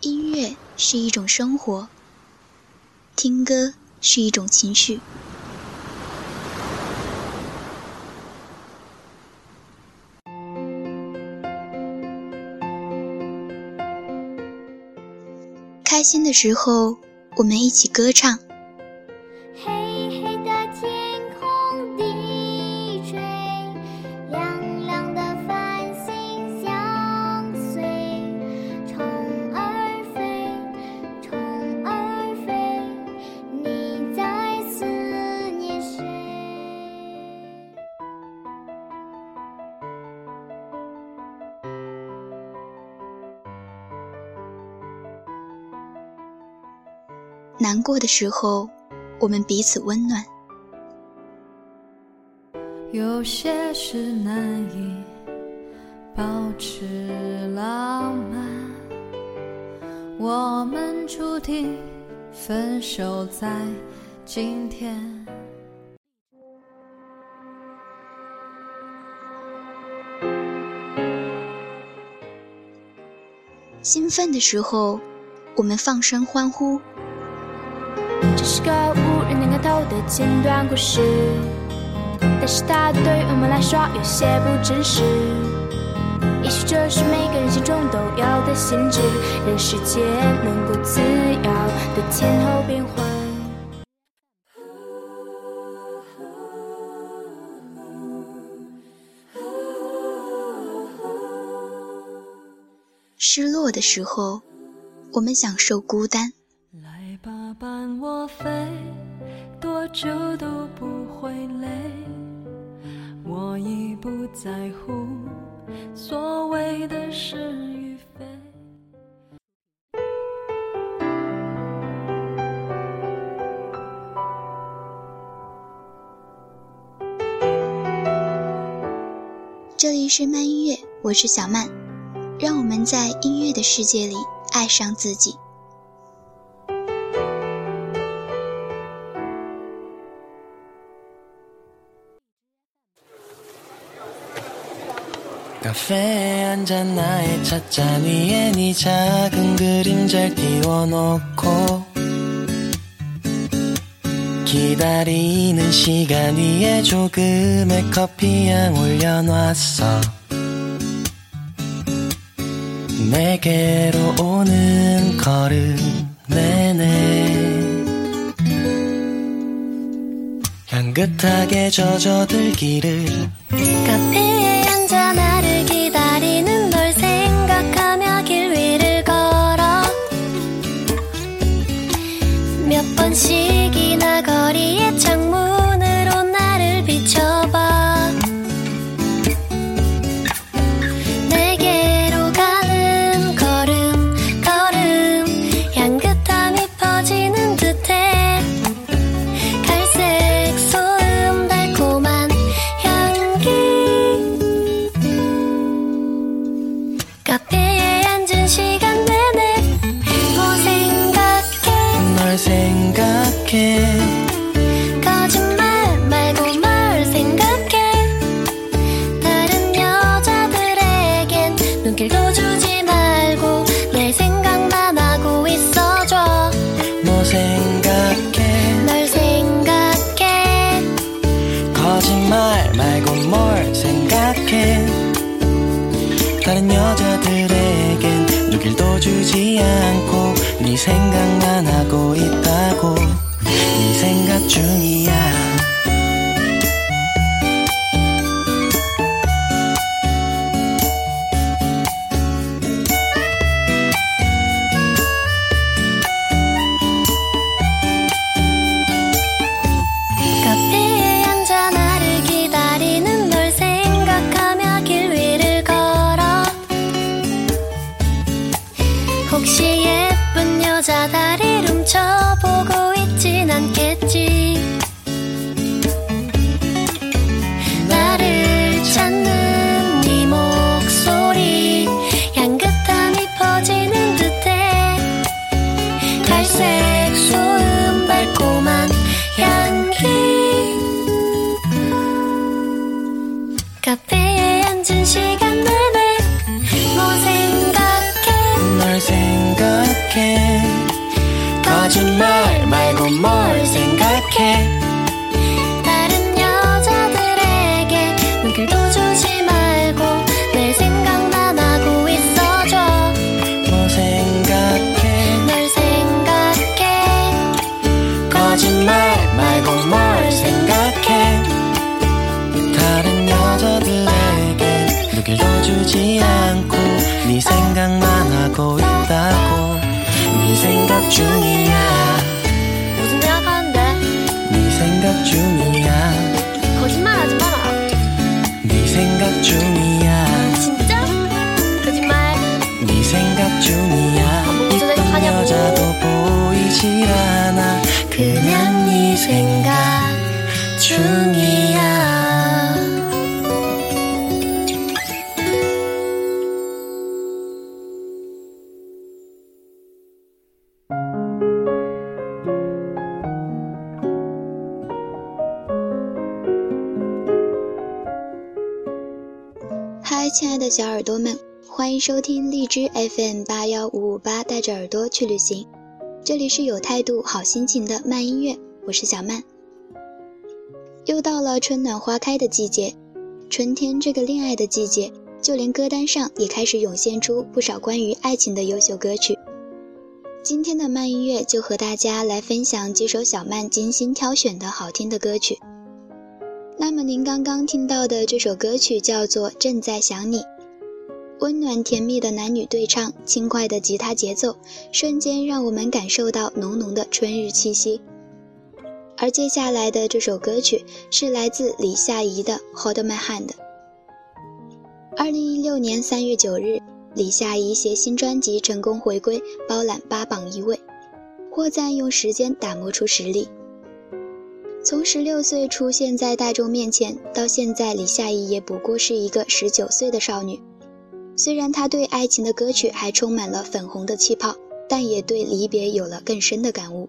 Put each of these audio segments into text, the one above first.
音乐是一种生活，听歌是一种情绪。开心的时候，我们一起歌唱。过的时候，我们彼此温暖。有些事难以保持浪漫，我们注定分手在今天。兴奋的时候，我们放声欢呼。这是个无人能看透的简短故事，但是它对我们来说有些不真实。也许这是每个人心中都有的限制，让世界能够自由的前后变换。失落的时候，我们享受孤单。伴我飞，多久都不会累。我已不在乎所谓的是与非。这里是慢音乐，我是小曼，让我们在音乐的世界里爱上自己。 咖啡한잔나의 찻잔 위에 네 작은 그림자띄워놓고 기다리는 시간 위에 조금의 커피향 올려놨어. 내게로 오는 걸음 내내 향긋하게 젖어들기를 카페 중이야. 무슨 생각하는데 네 생각 중이야. 거짓말 하지 마라. 네 생각 중이야. 진짜? 거짓말. 네 생각 중이야. 무슨 이쁜 생각하냐고. 여자도 보이질 않아. 그냥 네 생각 중이야 迎收听荔枝 FM 八幺五五八，带着耳朵去旅行。这里是有态度、好心情的慢音乐，我是小曼。又到了春暖花开的季节，春天这个恋爱的季节，就连歌单上也开始涌现出不少关于爱情的优秀歌曲。今天的慢音乐就和大家来分享几首小曼精心挑选的好听的歌曲。那么您刚刚听到的这首歌曲叫做《正在想你》，温暖甜蜜的男女对唱，轻快的吉他节奏，瞬间让我们感受到浓浓的春日气息。而接下来的这首歌曲是来自李夏怡的《Hold My Hand》。二零一六年三月九日，李夏怡携新专辑成功回归，包揽八榜一位，获赞用时间打磨出实力。从十六岁出现在大众面前，到现在，李夏怡也不过是一个十九岁的少女。虽然他对爱情的歌曲还充满了粉红的气泡，但也对离别有了更深的感悟。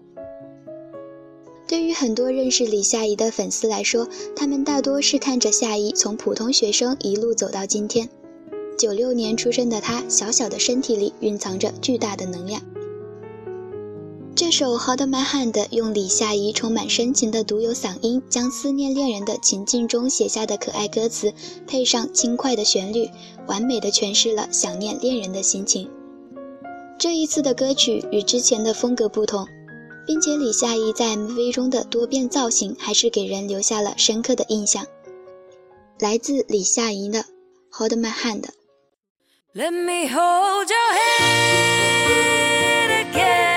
对于很多认识李夏怡的粉丝来说，他们大多是看着夏怡从普通学生一路走到今天。九六年出生的她，小小的身体里蕴藏着巨大的能量。这首《Hold My Hand》用李夏怡充满深情的独有嗓音，将思念恋人的情境中写下的可爱歌词，配上轻快的旋律，完美的诠释了想念恋人的心情。这一次的歌曲与之前的风格不同，并且李夏怡在 MV 中的多变造型还是给人留下了深刻的印象。来自李夏怡的《Hold My Hand》。Let me hold your hand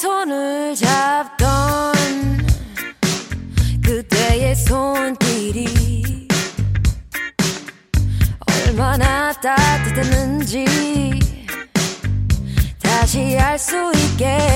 손을 잡던 그때의 손길이 얼마나 따뜻했는지 다시 알 수 있게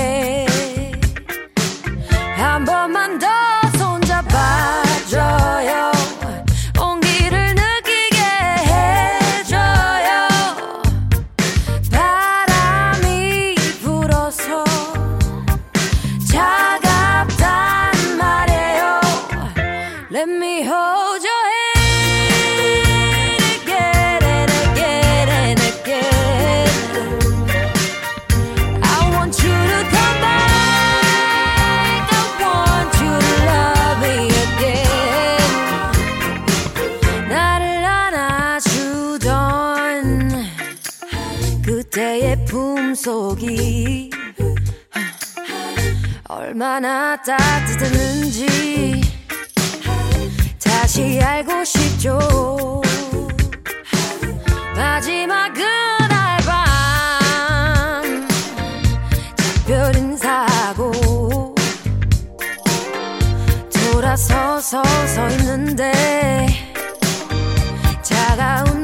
얼마나 따뜻했는지 다시 알고 싶죠. 마지막 그날 밤 작별 인사하고 돌아서서 서 있는데 차가운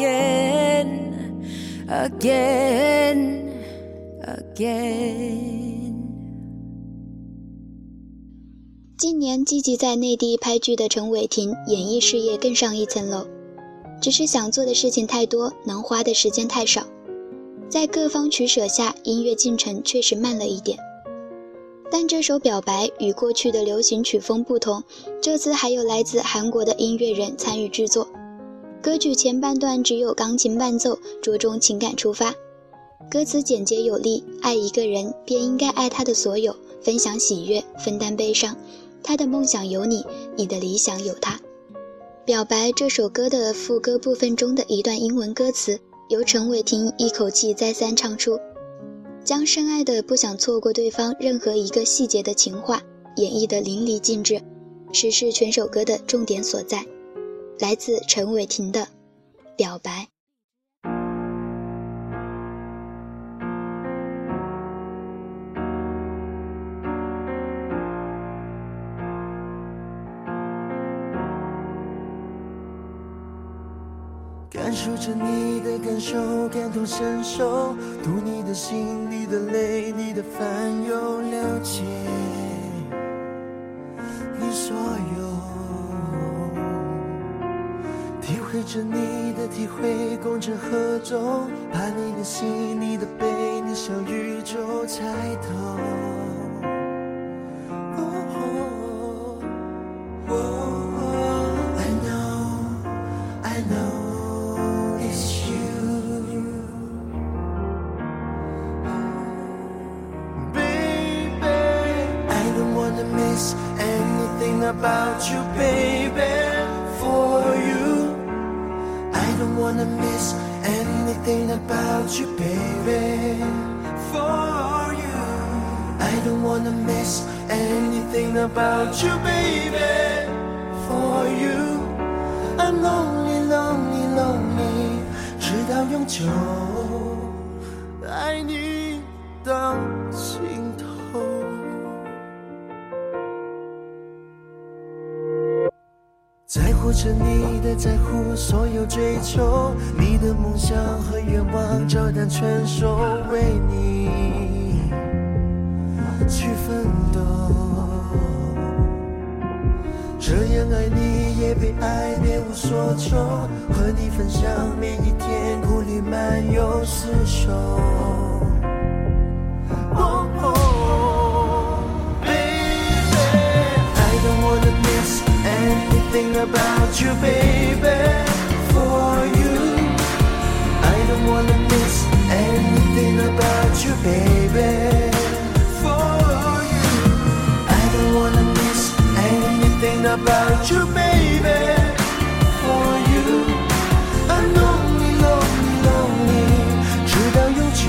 again, again, again. 今年积极在内地拍剧的陈伟霆，演艺事业更上一层楼。只是想做的事情太多，能花的时间太少，在各方取舍下，音乐进程确实慢了一点。但这首《表白》与过去的流行曲风不同，这次还有来自韩国的音乐人参与制作。歌曲前半段只有钢琴伴奏，着重情感出发，歌词简洁有力：“爱一个人，便应该爱他的所有，分享喜悦，分担悲伤。他的梦想有你，你的理想有他。”表白这首歌的副歌部分中的一段英文歌词，由陈伟霆一口气再三唱出，将深爱的不想错过对方任何一个细节的情话演绎得淋漓尽致，实是全首歌的重点所在。来自陈伟霆的《表白》。感受着你的感受，感同身受，读你的心，你的泪，你的烦忧，了解着你的体会，共振合奏，把你的心，你的悲，你向宇宙猜透。在乎着你的在乎，所有追求，你的梦想和愿望，照单全收，为你去奋斗。这样爱你也被爱，别无所求，和你分享每一天，苦里漫游厮守。anything about you, baby, for you. I don't wanna miss anything about you, baby, for you. I don't wanna miss anything about you, baby, for you. I'm lonely, lonely, lonely，直到永久，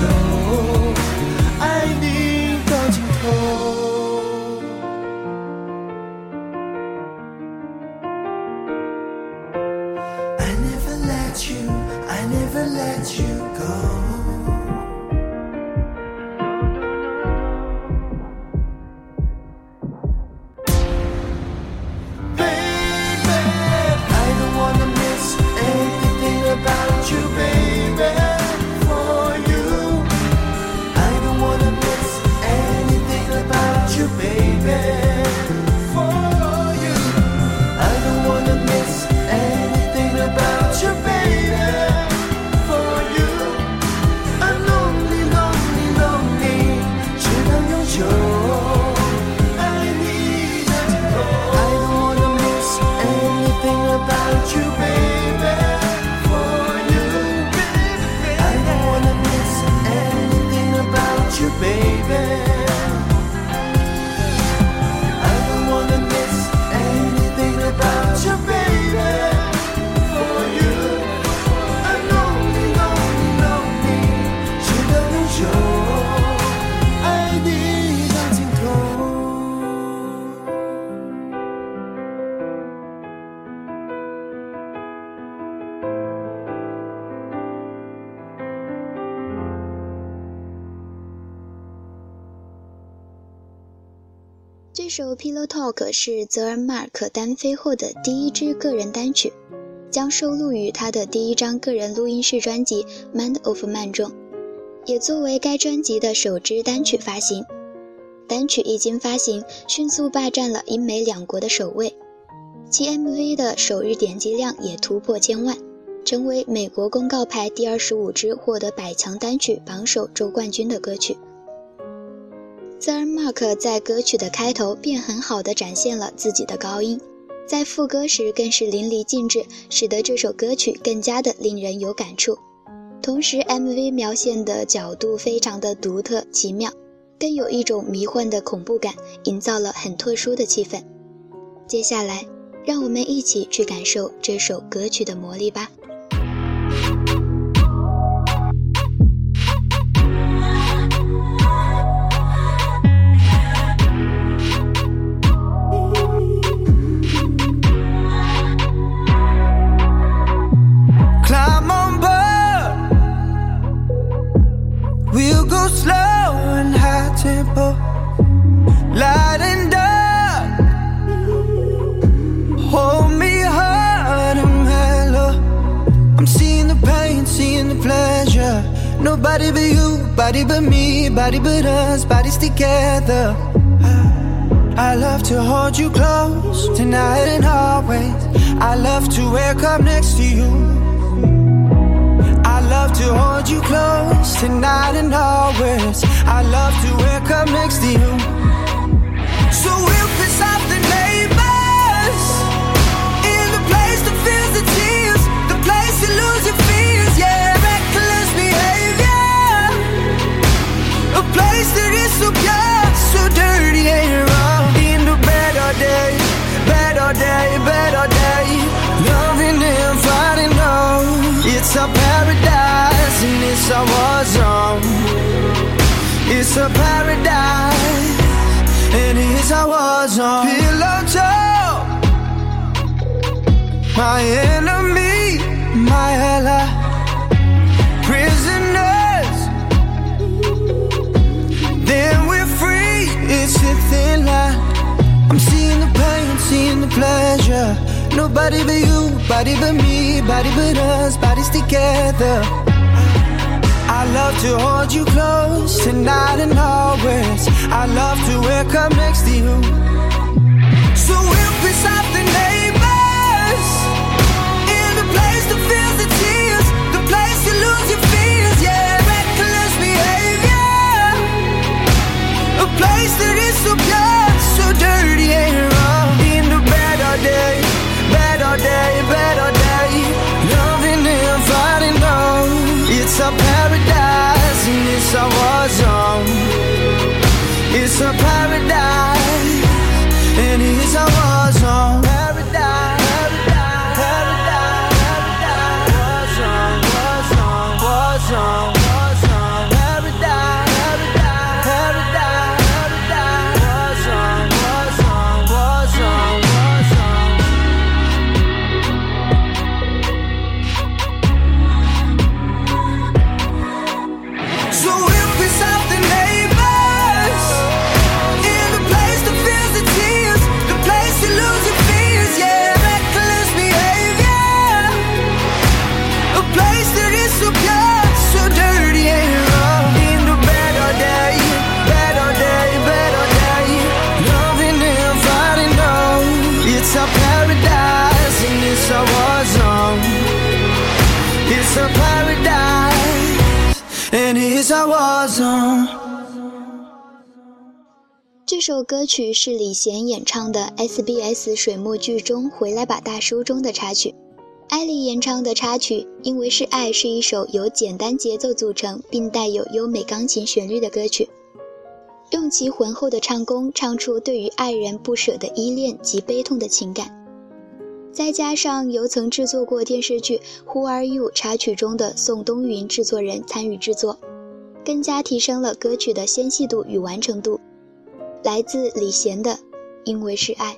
Pillow Talk》是泽尔·马尔克单飞后的第一支个人单曲，将收录于他的第一张个人录音室专辑《Man of Man》中，也作为该专辑的首支单曲发行。单曲一经发行，迅速霸占了英美两国的首位，其 MV 的首日点击量也突破千万，成为美国公告牌第二十五支获得百强单曲榜首周冠军的歌曲。虽然 Mark 在歌曲的开头便很好的展现了自己的高音，在副歌时更是淋漓尽致，使得这首歌曲更加的令人有感触。同时，MV 描现的角度非常的独特奇妙。更有一种迷幻的恐怖感，营造了很特殊的气氛。接下来，让我们一起去感受这首歌曲的魔力吧。slow and high tempo, light and dark. Hold me hard and mellow. I'm seeing the pain, seeing the pleasure. Nobody but you, body but me, body but us, bodies together. I love to hold you close tonight and always. I love to wake up next to you to hold you close tonight and always. I love to wake up next to you. Nobody but you, body but me, body but us, bodies together. I love to hold you close tonight and always. I love to wake up next to you. surprise 这首歌曲是李贤演唱的 SBS 水墨剧中《回来吧，大叔》中的插曲。艾莉演唱的插曲《因为是爱》是一首由简单节奏组成并带有优美钢琴旋律的歌曲，用其浑厚的唱功唱出对于爱人不舍的依恋及悲痛的情感。再加上由曾制作过电视剧《Who Are You》插曲中的宋冬云制作人参与制作，更加提升了歌曲的纤细度与完成度。来自李贤的《因为是爱》。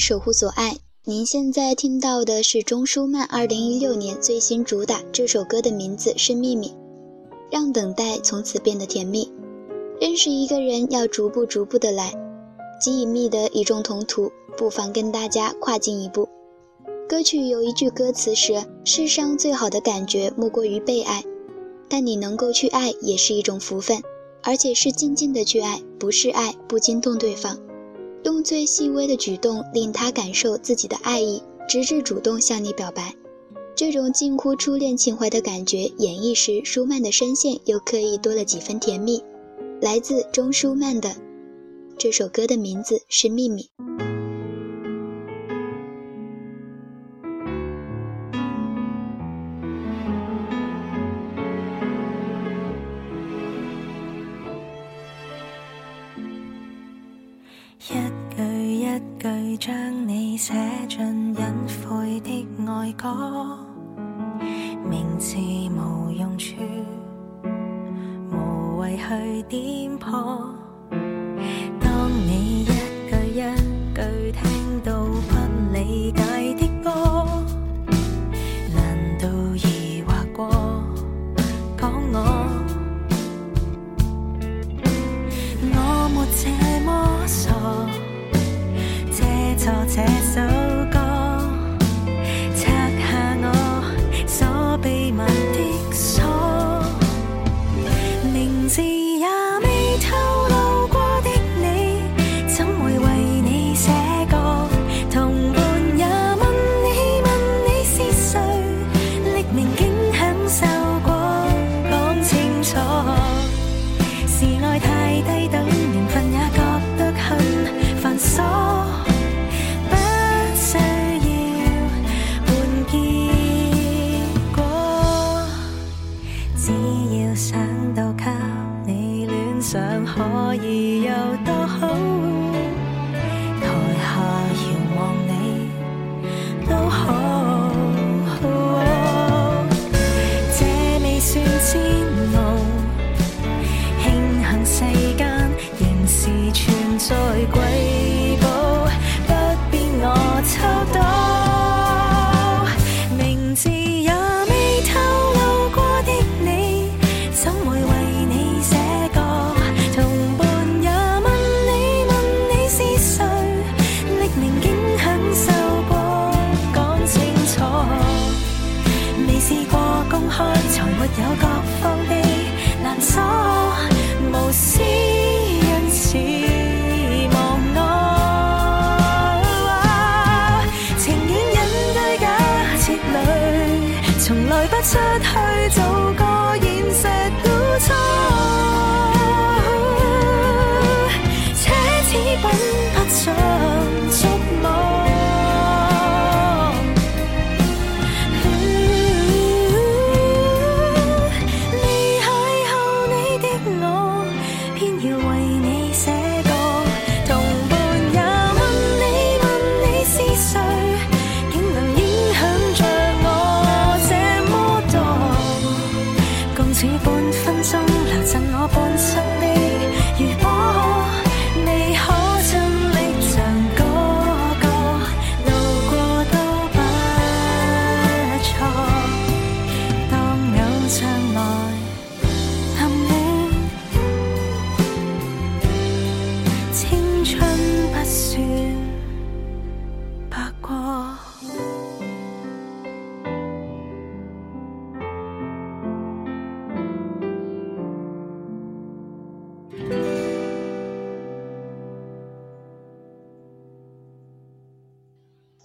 守护所爱。您现在听到的是钟舒漫2016年最新主打，这首歌的名字是《秘密》，让等待从此变得甜蜜。认识一个人要逐步逐步的来，极隐秘的一众同途，不妨跟大家跨进一步。歌曲有一句歌词是：“世上最好的感觉莫过于被爱，但你能够去爱也是一种福分，而且是静静的去爱，不是爱不惊动对方。”用最细微的举动令他感受自己的爱意，直至主动向你表白。这种近乎初恋情怀的感觉，演绎时舒曼的声线又刻意多了几分甜蜜。来自钟舒曼的这首歌的名字是《秘密》。一句一句将你写进隐晦的爱歌，名字无用处，无谓去点破。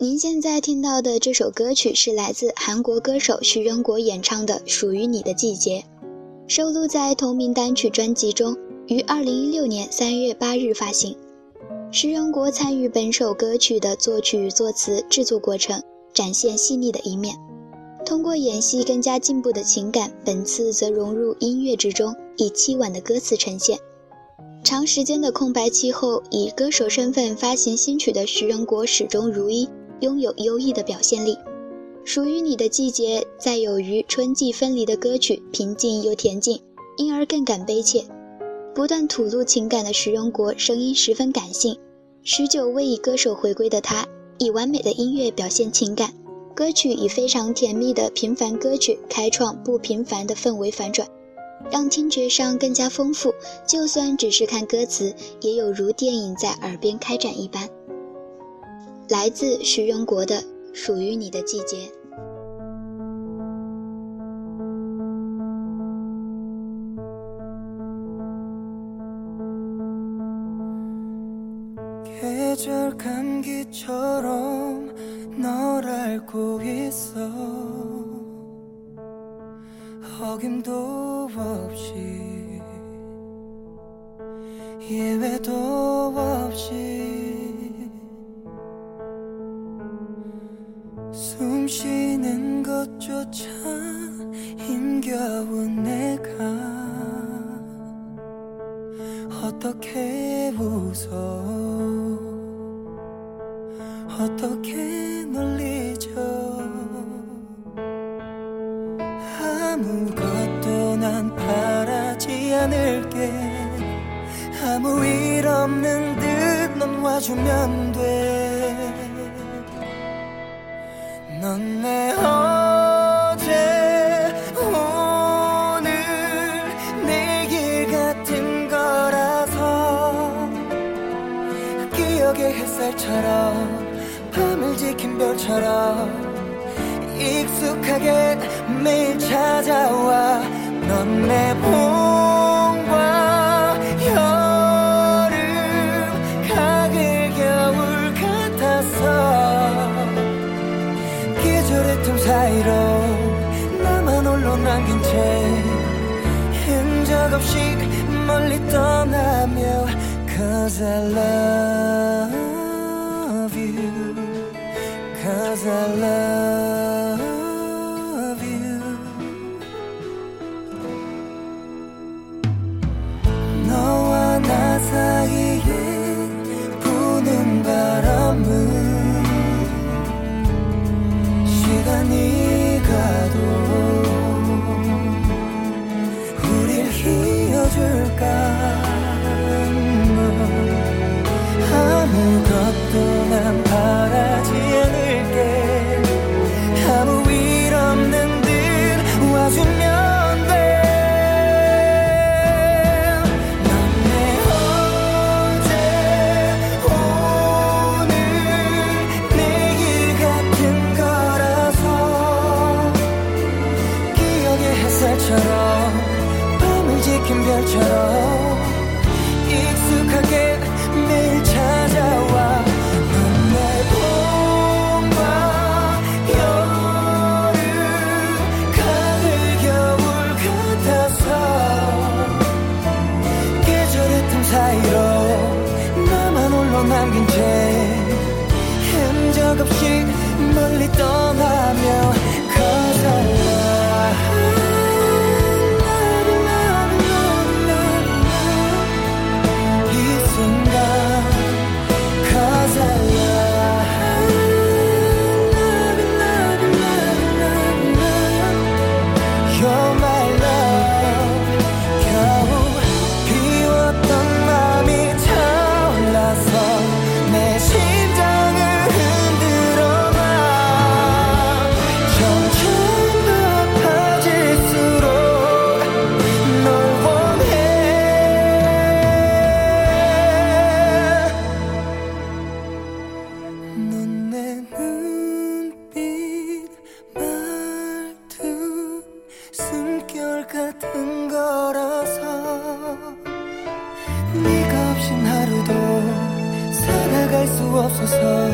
您现在听到的这首歌曲是来自韩国歌手徐仁国演唱的《属于你的季节》，收录在同名单曲专辑中，于二零一六年三月八日发行。徐仁国参与本首歌曲的作曲、作词、制作过程，展现细腻的一面。通过演戏更加进步的情感，本次则融入音乐之中，以凄婉的歌词呈现。长时间的空白期后，以歌手身份发行新曲的徐仁国始终如一，拥有优异的表现力。属于你的季节，在有于春季分离的歌曲，平静又恬静，因而更感悲切。不断吐露情感的徐仁国，声音十分感性。许久未以歌手回归的他，以完美的音乐表现情感。歌曲以非常甜蜜的平凡歌曲，开创不平凡的氛围反转，让听觉上更加丰富。就算只是看歌词，也有如电影在耳边开展一般。来自徐仁国的《属于你的季节》。 계절 감기처럼 널 알고 있어 어김도 없이 예외도 없이 숨 쉬는 것조차 힘겨운 내가 어떻게 웃어? 어떻게 널 잊어 아무것도 난 바라지 않을게. 아무 일 없는 듯 넌 와주면 돼 넌내 어제 오늘 내일 같은 거라서 기억의 햇살처럼 밤을 지킨 별처럼 익숙하게 매일 찾아와. 넌내 봄 사이로 나만 홀로 남긴 채 흔적 없이 멀리 떠나며 Cause I love you Cause I love 별처럼 밤을 지킨 별처럼 익숙하게 매일 찾아와 넌내 봄과 여름 가을 겨울 같아서 계절의 틈 사이로 나만 홀로 남긴 채 흔적 없이 싶어서.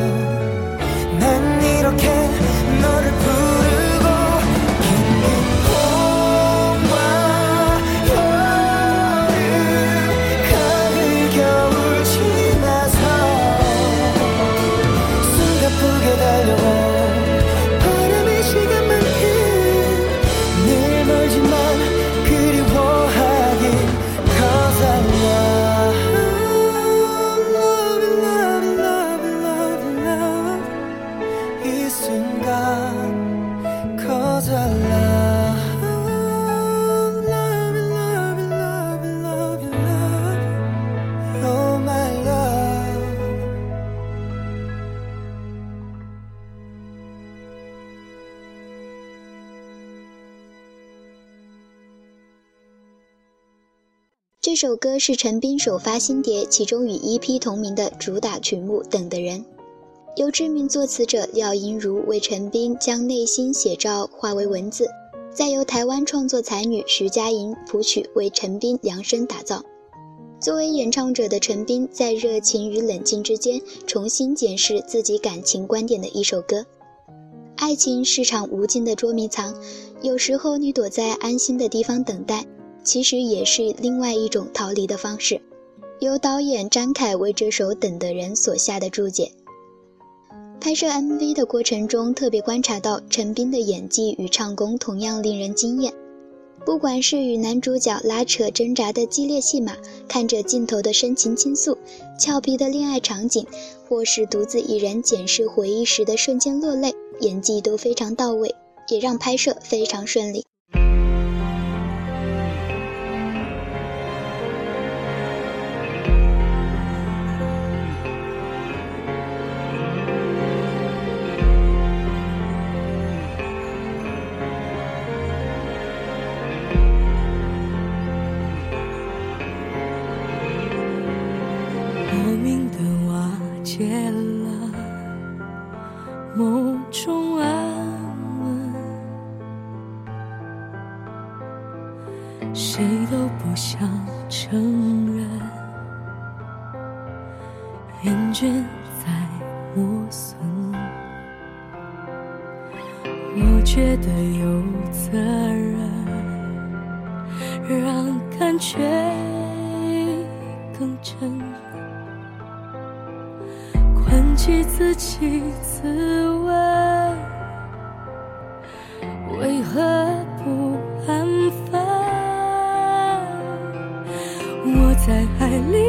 是陈斌首发新碟其中与 EP 同名的主打曲目《等的人》，由知名作词者廖英如为陈斌将内心写照化为文字，再由台湾创作才女徐佳莹谱曲为陈斌量身打造。作为演唱者的陈斌，在热情与冷静之间重新检视自己感情观点的一首歌。爱情是场无尽的捉迷藏，有时候你躲在安心的地方等待。其实也是另外一种逃离的方式。由导演张凯为这首《等的人》所下的注解。拍摄 MV 的过程中，特别观察到陈斌的演技与唱功同样令人惊艳。不管是与男主角拉扯挣扎的激烈戏码，看着镜头的深情倾诉、俏皮的恋爱场景，或是独自一人检视回忆时的瞬间落泪，演技都非常到位，也让拍摄非常顺利。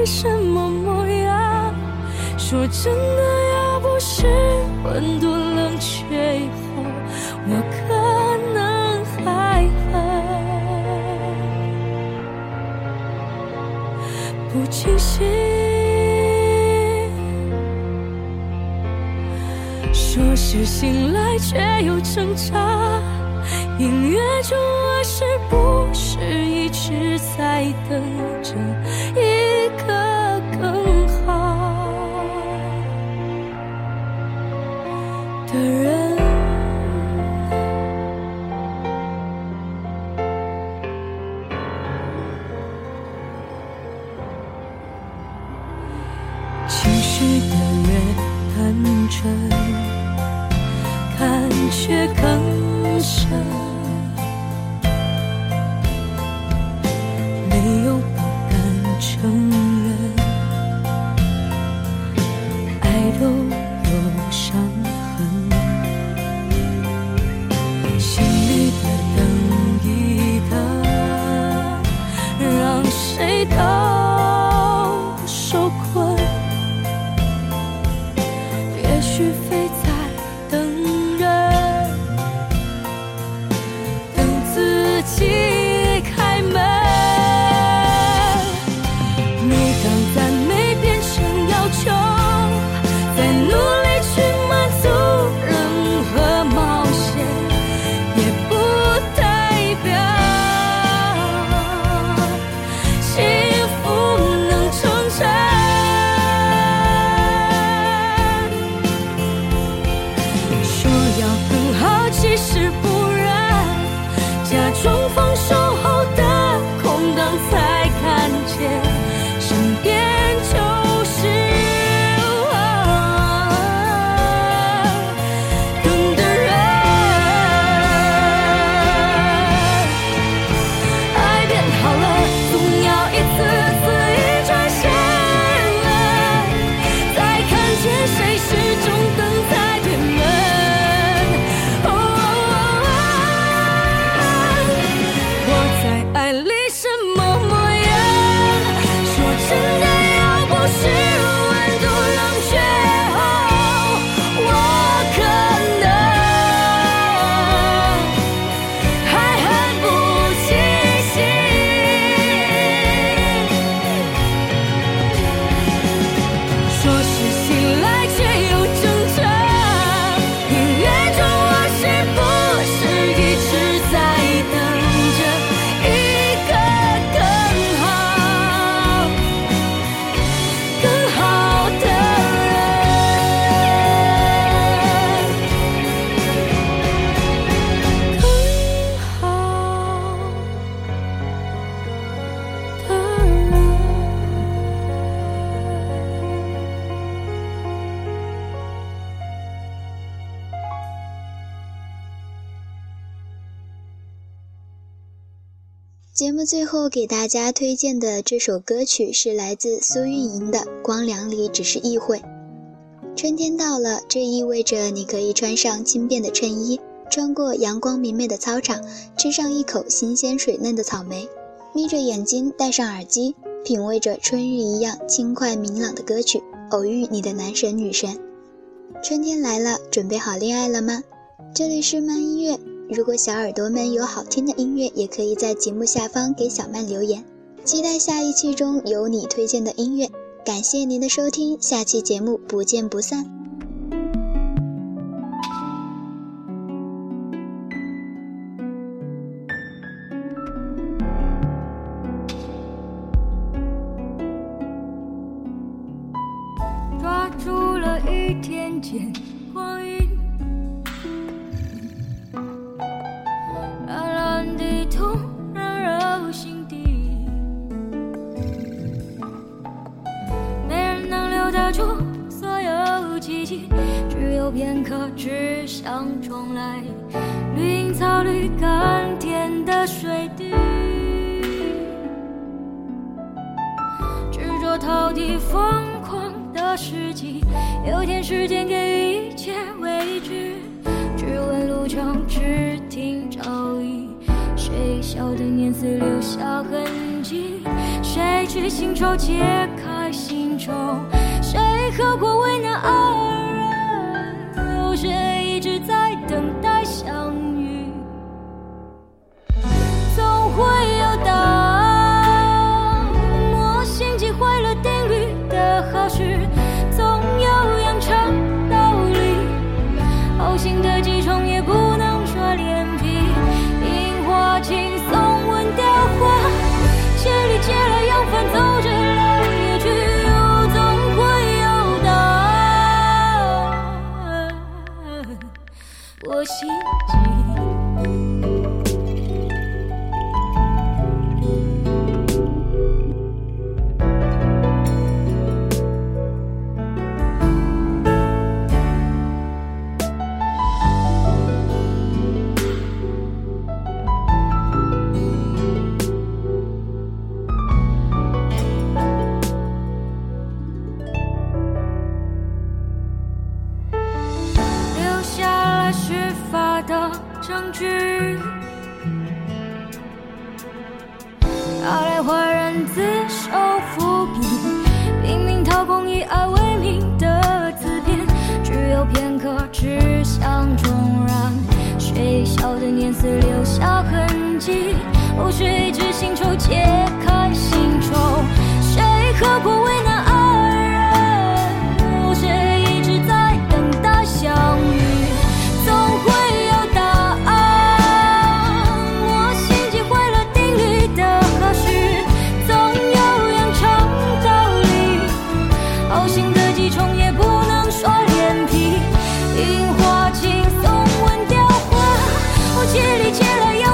什么模样？说真的，要不是温度冷却以后，我可能还很不清醒。说是醒来，却又挣扎。音乐中，我是不是一直在等着最后给大家推荐的这首歌曲是来自苏运莹的《光良里只是意会》。春天到了，这意味着你可以穿上轻便的衬衣，穿过阳光明媚的操场，吃上一口新鲜水嫩的草莓，眯着眼睛戴上耳机，品味着春日一样轻快明朗的歌曲，偶遇你的男神女神。春天来了，准备好恋爱了吗？这里是慢音乐。如果小耳朵们有好听的音乐，也可以在节目下方给小曼留言。期待下一期中有你推荐的音乐。感谢您的收听，下期节目不见不散。心自己穷也不能说脸皮樱花轻风吻雕花我借力借来遥